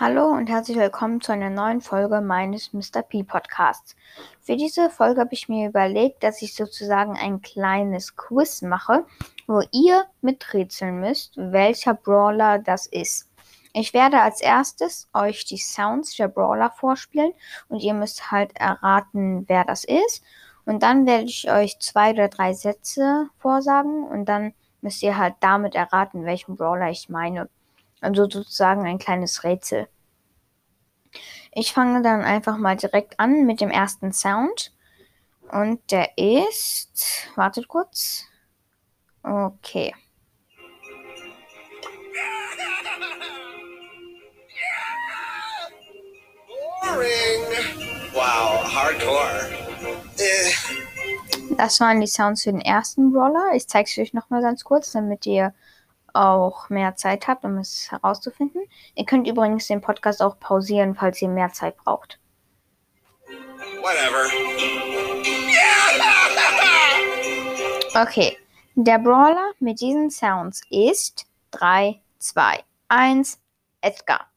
Hallo und herzlich willkommen zu einer neuen Folge meines Mr. P Podcasts. Für diese Folge habe ich mir überlegt, dass ich sozusagen ein kleines Quiz mache, wo ihr miträtseln müsst, welcher Brawler das ist. Ich werde als erstes euch die Sounds der Brawler vorspielen und ihr müsst halt erraten, wer das ist. Und dann werde ich euch zwei oder drei Sätze vorsagen und dann müsst ihr halt damit erraten, welchen Brawler ich meine. Also sozusagen ein kleines Rätsel. Ich fange dann einfach mal direkt an mit dem ersten Sound. Und der ist. Wartet kurz. Okay. Wow, hardcore. Äh. Das waren die Sounds für den ersten Brawler. Ich zeige es euch nochmal ganz kurz, damit ihr auch mehr Zeit habt, um es herauszufinden. Ihr könnt übrigens den Podcast auch pausieren, falls ihr mehr Zeit braucht. Whatever. Okay, der Brawler mit diesen Sounds ist 3, 2, 1, Edgar.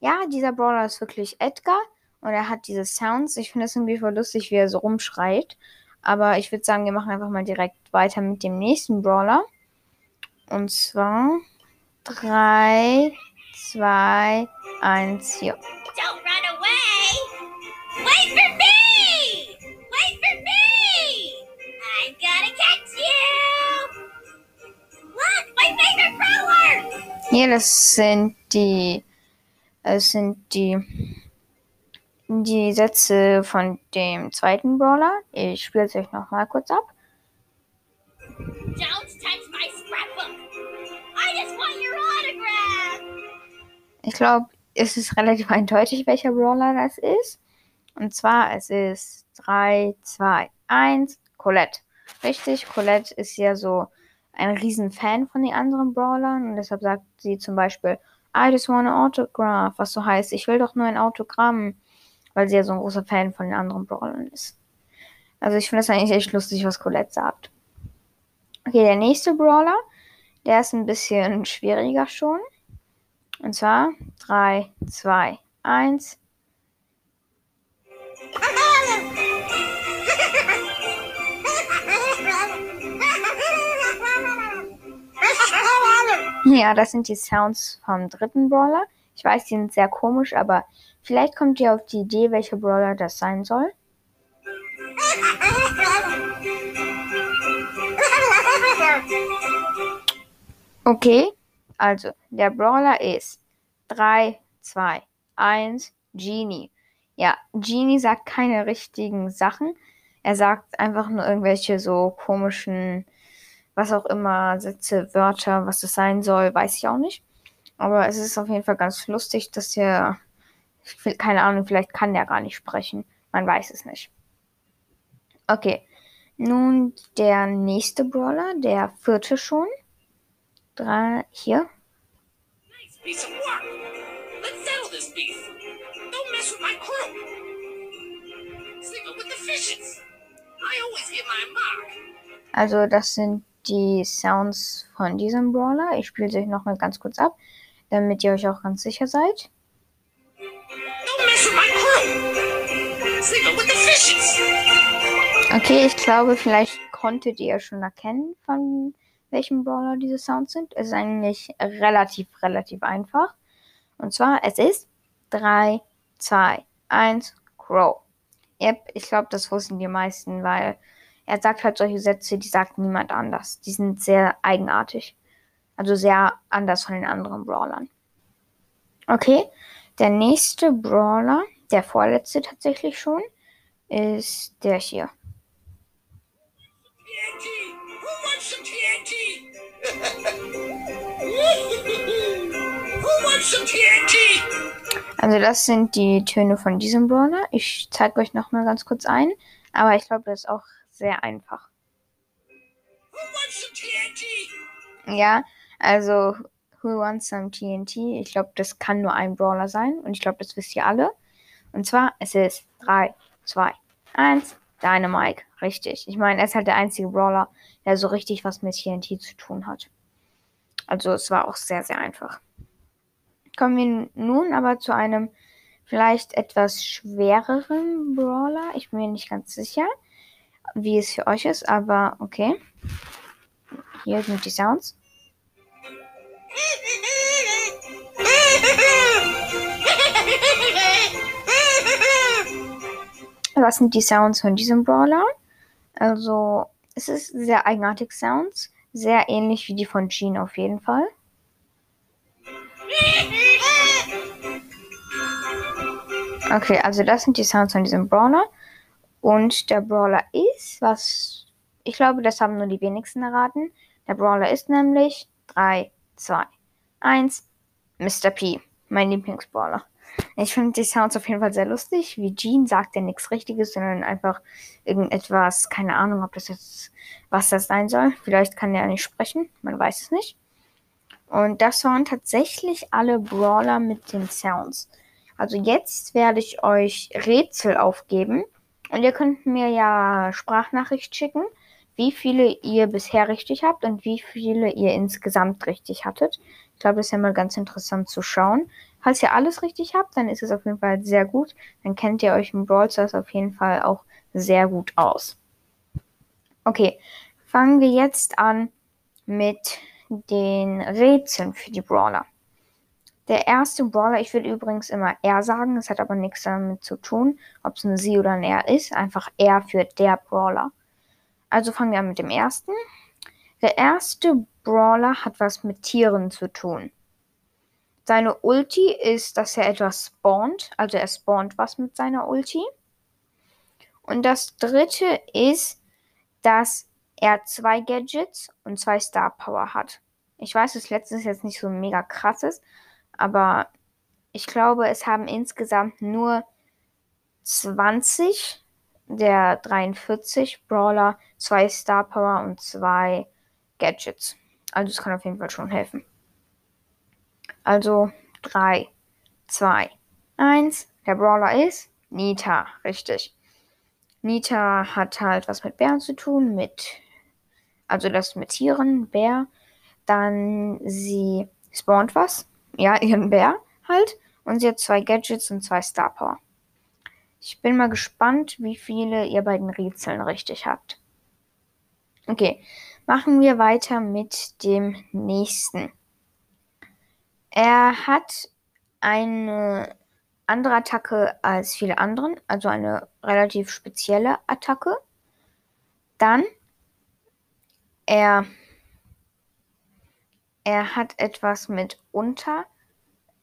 Ja, dieser Brawler ist wirklich Edgar und er hat diese Sounds. Ich finde es irgendwie voll lustig, wie er so rumschreit. Aber ich würde sagen, wir machen einfach mal direkt weiter mit dem nächsten Brawler. Und zwar 3, 2, 1, hier. Don't run away! Wait for me! Wait for me! I'm gonna catch you! Look, my favorite brawler! Hier, das sind die, es sind die, die Sätze von dem zweiten Brawler. Ich spiele es euch nochmal kurz ab. Don't touch my Ich glaube, es ist relativ eindeutig, welcher Brawler das ist. Und zwar, es ist 3, 2, 1, Colette. Richtig, Colette ist ja so ein riesen Fan von den anderen Brawlern und deshalb sagt sie zum Beispiel, I just want an autograph, was so heißt, ich will doch nur ein Autogramm, weil sie ja so ein großer Fan von den anderen Brawlern ist. Also ich finde das eigentlich echt lustig, was Colette sagt. Okay, der nächste Brawler, der ist ein bisschen schwieriger schon. Und zwar 3, 2, 1. Ja, das sind die Sounds vom dritten Brawler. Ich weiß, die sind sehr komisch, aber vielleicht kommt ihr auf die Idee, welcher Brawler das sein soll. Okay, also der Brawler ist 3, 2, 1, Genie. Ja, Genie sagt keine richtigen Sachen. Er sagt einfach nur irgendwelche so komischen, was auch immer, Sätze, Wörter, was das sein soll, weiß ich auch nicht. Aber es ist auf jeden Fall ganz lustig, dass er, keine Ahnung, vielleicht kann der gar nicht sprechen. Man weiß es nicht. Okay, nun der nächste Brawler, der vierte schon. Drei, hier. Nice. Also das sind die Sounds von diesem Brawler. Ich spiele sie euch nochmal ganz kurz ab, damit ihr euch auch ganz sicher seid. Okay, ich glaube, vielleicht konntet ihr schon erkennen, von welchem Brawler diese Sounds sind. Es ist eigentlich relativ, relativ einfach. Und zwar, es ist 3, 2, 1, Crow. Yep, ich glaube, das wussten die meisten, weil er sagt halt solche Sätze, die sagt niemand anders. Die sind sehr eigenartig. Also sehr anders von den anderen Brawlern. Okay, der nächste Brawler, der vorletzte tatsächlich schon, ist der hier. Some TNT? Who wants some TNT? Also das sind die Töne von diesem Brawler. Ich zeige euch noch mal ganz kurz ein. Aber ich glaube, das ist auch sehr einfach. Who wants some TNT? Ja, also Who Wants Some TNT? Ich glaube, das kann nur ein Brawler sein. Und ich glaube, das wisst ihr alle. Und zwar, es ist 3, 2, 1, Dynamite. Richtig. Ich meine, er ist halt der einzige Brawler, der so richtig was mit TNT zu tun hat. Also es war auch sehr, sehr einfach. kommen wir nun aber zu einem vielleicht etwas schwereren Brawler. Ich bin mir nicht ganz sicher, wie es für euch ist, aber okay. Hier sind die Sounds. Was sind die Sounds von diesem Brawler? Also, es ist sehr eigenartig Sounds. Sehr ähnlich wie die von Jean auf jeden Fall. Okay, also das sind die Sounds von diesem Brawler. Und der Brawler ist, was ich glaube, das haben nur die wenigsten erraten. Der Brawler ist nämlich 3, 2, 1, Mr. P, mein Lieblingsbrawler. Ich finde die Sounds auf jeden Fall sehr lustig. Wie Jean sagt er nichts Richtiges, sondern einfach irgendetwas, keine Ahnung, ob das jetzt, was das sein soll. Vielleicht kann er nicht sprechen, man weiß es nicht. Und das waren tatsächlich alle Brawler mit den Sounds. Also jetzt werde ich euch Rätsel aufgeben. Und ihr könnt mir ja Sprachnachricht schicken, wie viele ihr bisher richtig habt und wie viele ihr insgesamt richtig hattet. Ich glaube, das ist ja mal ganz interessant zu schauen. Falls ihr alles richtig habt, dann ist es auf jeden Fall sehr gut. Dann kennt ihr euch im Brawl Stars auf jeden Fall auch sehr gut aus. Okay, fangen wir jetzt an mit den Rätseln für die Brawler. Der erste Brawler, ich würde übrigens immer er sagen, das hat aber nichts damit zu tun, ob es ein sie oder ein er ist, einfach er für der Brawler. Also fangen wir an mit dem ersten. Der erste Brawler hat was mit Tieren zu tun. Seine Ulti ist, dass er etwas spawnt, also er spawnt was mit seiner Ulti. Und das dritte ist, dass er zwei Gadgets und zwei Star Power hat. Ich weiß, das letzte ist jetzt nicht so mega krasses, aber ich glaube, es haben insgesamt nur 20 der 43 Brawler, zwei Star Power und zwei Gadgets. Also es kann auf jeden Fall schon helfen. Also 3, 2, 1. Der Brawler ist Nita, richtig. Nita hat halt was mit Bären zu tun, mit, also das mit Tieren, Bär. Dann sie spawnt was, ja, ihren Bär halt. Und sie hat zwei Gadgets und zwei Star Power. Ich bin mal gespannt, wie viele ihr bei den Rätseln richtig habt. Okay, machen wir weiter mit dem nächsten. Er hat eine andere Attacke als viele anderen, also eine relativ spezielle Attacke. Dann er er hat etwas mit unter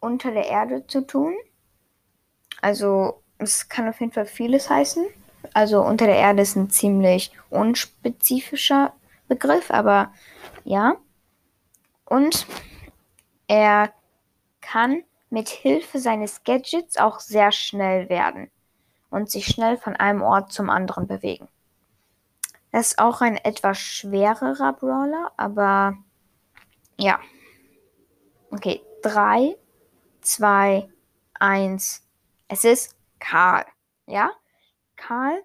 unter der Erde zu tun. Also es kann auf jeden Fall vieles heißen. Also unter der Erde ist ein ziemlich unspezifischer Begriff, aber ja. Und er kann mit Hilfe seines Gadgets auch sehr schnell werden und sich schnell von einem Ort zum anderen bewegen. Er ist auch ein etwas schwererer Brawler, aber ja. Okay, 3, 2, 1. Es ist Karl. Ja? Karl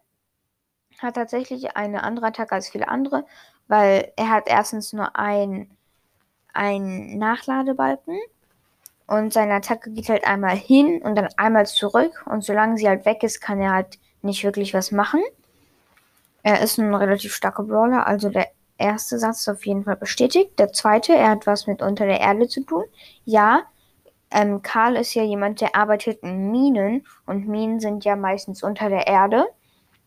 hat tatsächlich eine andere Attacke als viele andere, weil er hat erstens nur ein, ein Nachladebalken und seine Attacke geht halt einmal hin und dann einmal zurück und solange sie halt weg ist, kann er halt nicht wirklich was machen. Er ist ein relativ starker Brawler, also der erste Satz ist auf jeden Fall bestätigt. Der zweite, er hat was mit unter der Erde zu tun. Ja, ähm, Karl ist ja jemand, der arbeitet in Minen und Minen sind ja meistens unter der Erde.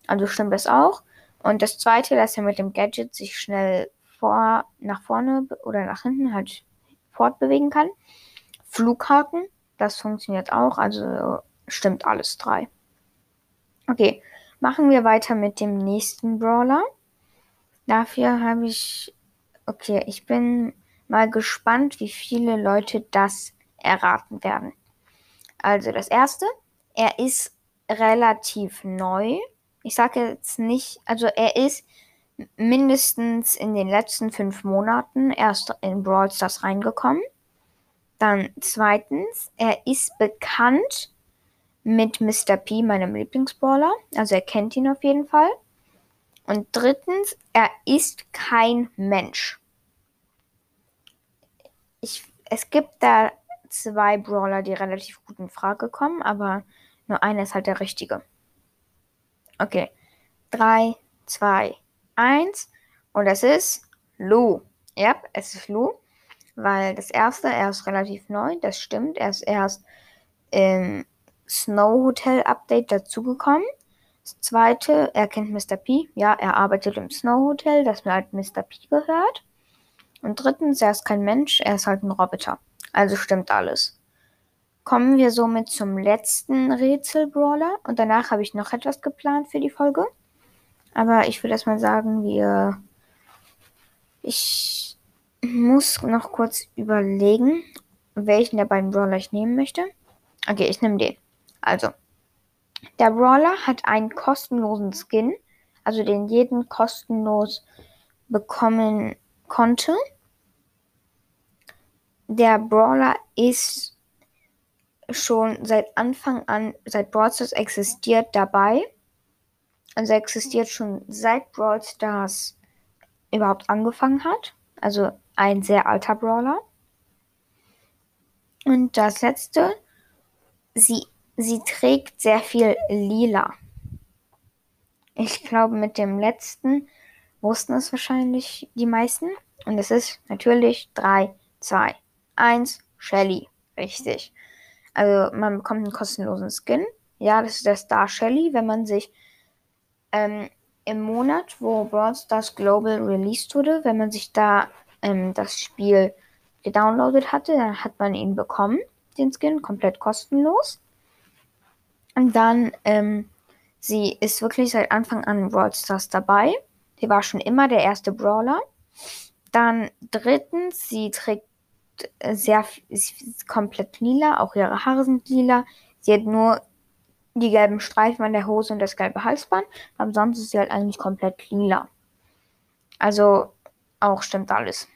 Also stimmt das auch. Und das zweite, dass er mit dem Gadget sich schnell vor, nach vorne oder nach hinten halt fortbewegen kann. Flughaken, das funktioniert auch. Also stimmt alles drei. Okay, machen wir weiter mit dem nächsten Brawler. Dafür habe ich. Okay, ich bin mal gespannt, wie viele Leute das erraten werden. Also das erste, er ist relativ neu. Ich sage jetzt nicht, also er ist mindestens in den letzten fünf Monaten erst in Brawl Stars reingekommen. Dann zweitens, er ist bekannt mit Mr. P, meinem Lieblingsbrawler. Also er kennt ihn auf jeden Fall. Und drittens, er ist kein Mensch. Ich, es gibt da zwei Brawler, die relativ gut in Frage kommen, aber nur einer ist halt der richtige. Okay. 3, 2, 1. Und es ist Lou. Ja, es ist Lou. Weil das erste, er ist relativ neu, das stimmt. Er ist erst im Snow Hotel Update dazugekommen. Das zweite, er kennt Mr. P. Ja, er arbeitet im Snow Hotel, das mir halt Mr. P gehört. Und drittens, er ist kein Mensch, er ist halt ein Roboter. Also stimmt alles. Kommen wir somit zum letzten Rätsel-Brawler. Und danach habe ich noch etwas geplant für die Folge. Aber ich würde erstmal sagen, wir. Ich muss noch kurz überlegen, welchen der beiden Brawler ich nehmen möchte. Okay, ich nehme den. Also, der Brawler hat einen kostenlosen Skin, also den jeden kostenlos bekommen konnte. Der Brawler ist schon seit Anfang an, seit Brawl Stars existiert, dabei. Also er existiert schon seit Brawl Stars überhaupt angefangen hat. Also ein sehr alter Brawler. Und das letzte, sie, sie trägt sehr viel lila. Ich glaube, mit dem letzten wussten es wahrscheinlich die meisten. Und es ist natürlich 3, 2, 1, Shelly. Richtig. Also man bekommt einen kostenlosen Skin. Ja, das ist der Star Shelly, wenn man sich ähm, im Monat, wo Brawl Stars Global released wurde, wenn man sich da ähm, das Spiel gedownloadet hatte, dann hat man ihn bekommen, den Skin, komplett kostenlos. Und dann, ähm, sie ist wirklich seit Anfang an Brawl Stars dabei. Sie war schon immer der erste Brawler. Dann drittens, sie trägt sehr sie ist komplett lila, auch ihre Haare sind lila. Sie hat nur die gelben Streifen an der Hose und das gelbe Halsband. Aber sonst ist sie halt eigentlich komplett lila. Also auch stimmt alles.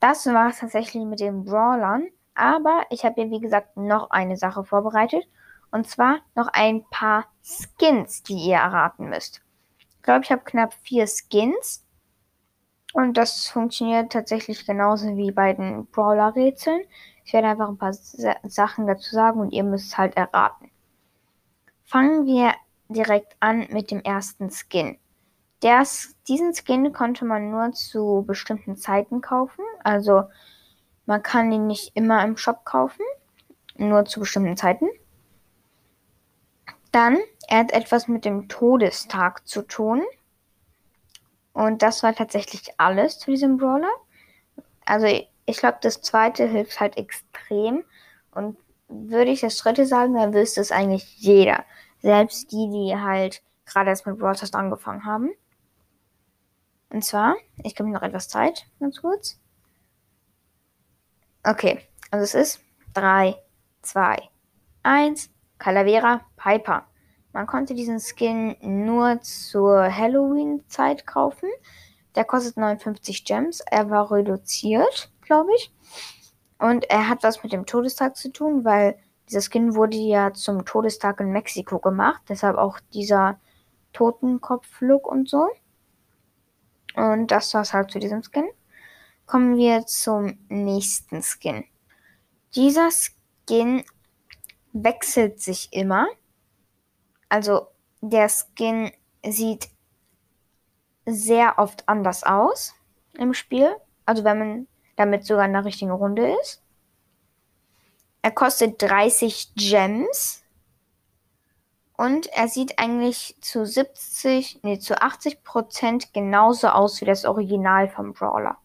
Das war es tatsächlich mit den Brawlern. Aber ich habe hier, wie gesagt, noch eine Sache vorbereitet. Und zwar noch ein paar Skins, die ihr erraten müsst. Ich glaube, ich habe knapp vier Skins. Und das funktioniert tatsächlich genauso wie bei den Brawler-Rätseln. Ich werde einfach ein paar Sachen dazu sagen und ihr müsst es halt erraten. Fangen wir direkt an mit dem ersten Skin. Der, diesen Skin konnte man nur zu bestimmten Zeiten kaufen. Also man kann ihn nicht immer im Shop kaufen, nur zu bestimmten Zeiten. Dann, er hat etwas mit dem Todestag zu tun. Und das war tatsächlich alles zu diesem Brawler. Also ich glaube, das zweite hilft halt extrem. Und würde ich das dritte sagen, dann wüsste es eigentlich jeder. Selbst die, die halt gerade erst mit Brawl Stars angefangen haben. Und zwar, ich gebe mir noch etwas Zeit, ganz kurz. Okay, also es ist 3, 2, 1, Calavera Piper. Man konnte diesen Skin nur zur Halloween-Zeit kaufen. Der kostet 59 Gems. Er war reduziert, glaube ich. Und er hat was mit dem Todestag zu tun, weil dieser Skin wurde ja zum Todestag in Mexiko gemacht. Deshalb auch dieser Totenkopf-Look und so. Und das war's halt zu diesem Skin. Kommen wir zum nächsten Skin. Dieser Skin wechselt sich immer. Also der Skin sieht sehr oft anders aus im Spiel. Also wenn man damit sogar in der richtigen Runde ist. Er kostet 30 Gems. Und er sieht eigentlich zu 70, nee, zu 80 Prozent genauso aus wie das Original vom Brawler.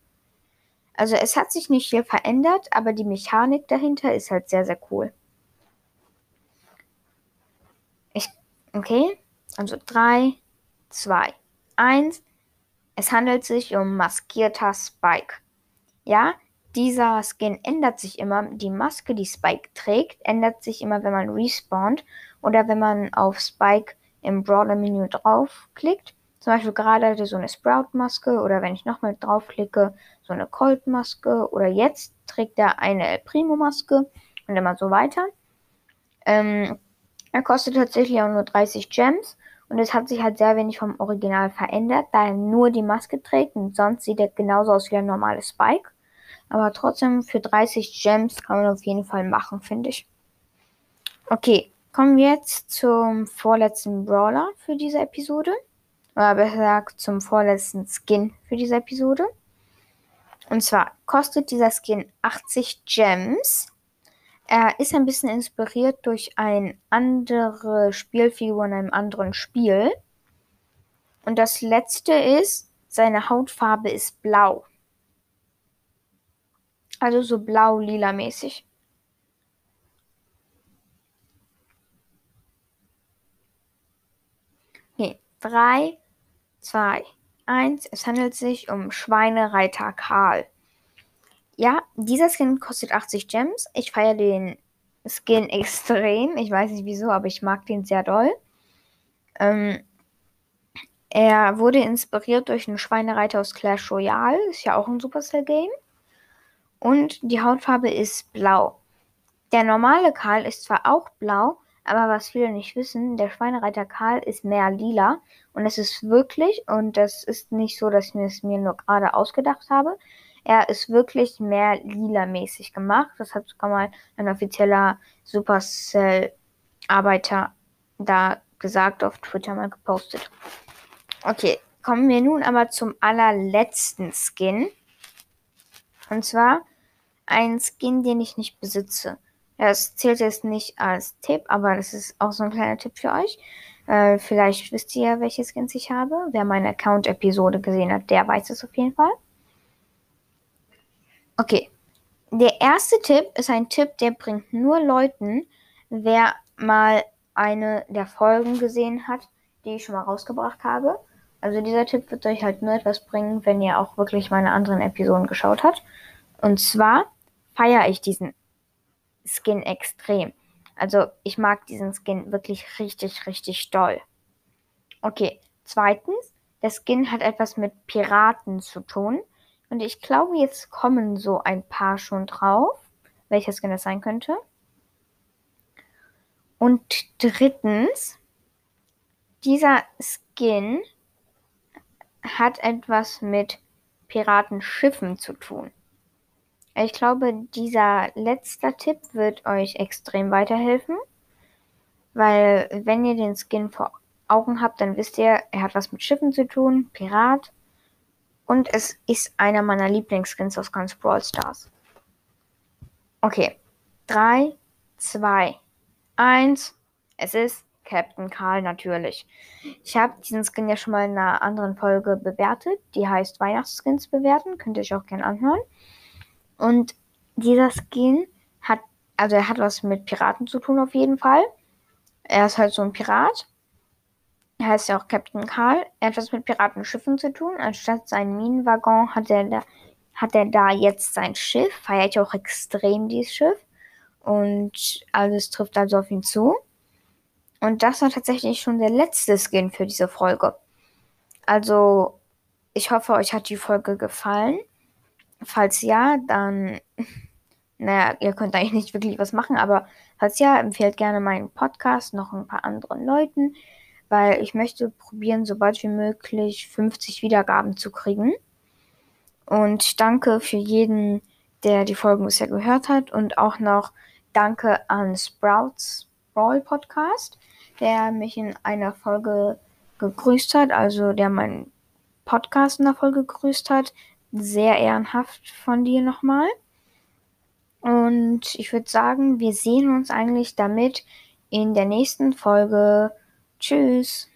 Also es hat sich nicht viel verändert, aber die Mechanik dahinter ist halt sehr, sehr cool. Okay, also 3, 2, 1. Es handelt sich um maskierter Spike. Ja, dieser Skin ändert sich immer. Die Maske, die Spike trägt, ändert sich immer, wenn man respawnt oder wenn man auf Spike im Brawler-Menü draufklickt. Zum Beispiel gerade hatte so eine Sprout-Maske oder wenn ich nochmal draufklicke, so eine Colt-Maske oder jetzt trägt er eine El Primo-Maske und immer so weiter. Ähm, er kostet tatsächlich auch nur 30 Gems und es hat sich halt sehr wenig vom Original verändert, da er nur die Maske trägt und sonst sieht er genauso aus wie ein normales Spike. Aber trotzdem für 30 Gems kann man auf jeden Fall machen, finde ich. Okay, kommen wir jetzt zum vorletzten Brawler für diese Episode. Oder besser gesagt zum vorletzten Skin für diese Episode. Und zwar kostet dieser Skin 80 Gems. Er ist ein bisschen inspiriert durch eine andere Spielfigur in einem anderen Spiel. Und das letzte ist, seine Hautfarbe ist blau. Also so blau-lila mäßig. Okay, 3, 2, 1. Es handelt sich um Schweinereiter Karl. Ja, dieser Skin kostet 80 Gems. Ich feiere den Skin extrem. Ich weiß nicht wieso, aber ich mag den sehr doll. Ähm, er wurde inspiriert durch einen Schweinereiter aus Clash Royale. Ist ja auch ein Supercell-Game. Und die Hautfarbe ist blau. Der normale Karl ist zwar auch blau, aber was viele nicht wissen, der Schweinereiter Karl ist mehr lila. Und es ist wirklich, und das ist nicht so, dass ich es mir nur gerade ausgedacht habe, er ist wirklich mehr lila-mäßig gemacht. Das hat sogar mal ein offizieller Supercell-Arbeiter da gesagt, auf Twitter mal gepostet. Okay, kommen wir nun aber zum allerletzten Skin. Und zwar ein Skin, den ich nicht besitze. Das zählt jetzt nicht als Tipp, aber das ist auch so ein kleiner Tipp für euch. Äh, vielleicht wisst ihr, welche Skins ich habe. Wer meine Account-Episode gesehen hat, der weiß es auf jeden Fall. Okay. Der erste Tipp ist ein Tipp, der bringt nur Leuten, wer mal eine der Folgen gesehen hat, die ich schon mal rausgebracht habe. Also dieser Tipp wird euch halt nur etwas bringen, wenn ihr auch wirklich meine anderen Episoden geschaut habt. Und zwar feiere ich diesen Skin extrem. Also ich mag diesen Skin wirklich richtig, richtig doll. Okay, zweitens, der Skin hat etwas mit Piraten zu tun. Und ich glaube, jetzt kommen so ein paar schon drauf, welcher Skin das sein könnte. Und drittens, dieser Skin hat etwas mit Piratenschiffen zu tun. Ich glaube, dieser letzte Tipp wird euch extrem weiterhelfen, weil wenn ihr den Skin vor Augen habt, dann wisst ihr, er hat was mit Schiffen zu tun, Pirat und es ist einer meiner Lieblingsskins aus ganz Brawl Stars. Okay, 3, 2, 1, es ist Captain Karl natürlich. Ich habe diesen Skin ja schon mal in einer anderen Folge bewertet. Die heißt Weihnachtsskins bewerten. Könnt ihr euch auch gerne anhören. Und dieser Skin hat, also er hat was mit Piraten zu tun auf jeden Fall. Er ist halt so ein Pirat. Er heißt ja auch Captain Karl. Er hat was mit Piratenschiffen zu tun. Anstatt seinen Minenwaggon hat er da, hat er da jetzt sein Schiff. Feiert ja auch extrem dieses Schiff. Und alles trifft also auf ihn zu. Und das war tatsächlich schon der letzte Skin für diese Folge. Also, ich hoffe, euch hat die Folge gefallen. Falls ja, dann, naja, ihr könnt eigentlich nicht wirklich was machen, aber falls ja, empfehlt gerne meinen Podcast noch ein paar anderen Leuten, weil ich möchte probieren, so bald wie möglich 50 Wiedergaben zu kriegen. Und danke für jeden, der die Folgen bisher gehört hat und auch noch danke an Sprouts Brawl Podcast der mich in einer Folge gegrüßt hat, also der meinen Podcast in der Folge gegrüßt hat. Sehr ehrenhaft von dir nochmal. Und ich würde sagen, wir sehen uns eigentlich damit in der nächsten Folge. Tschüss.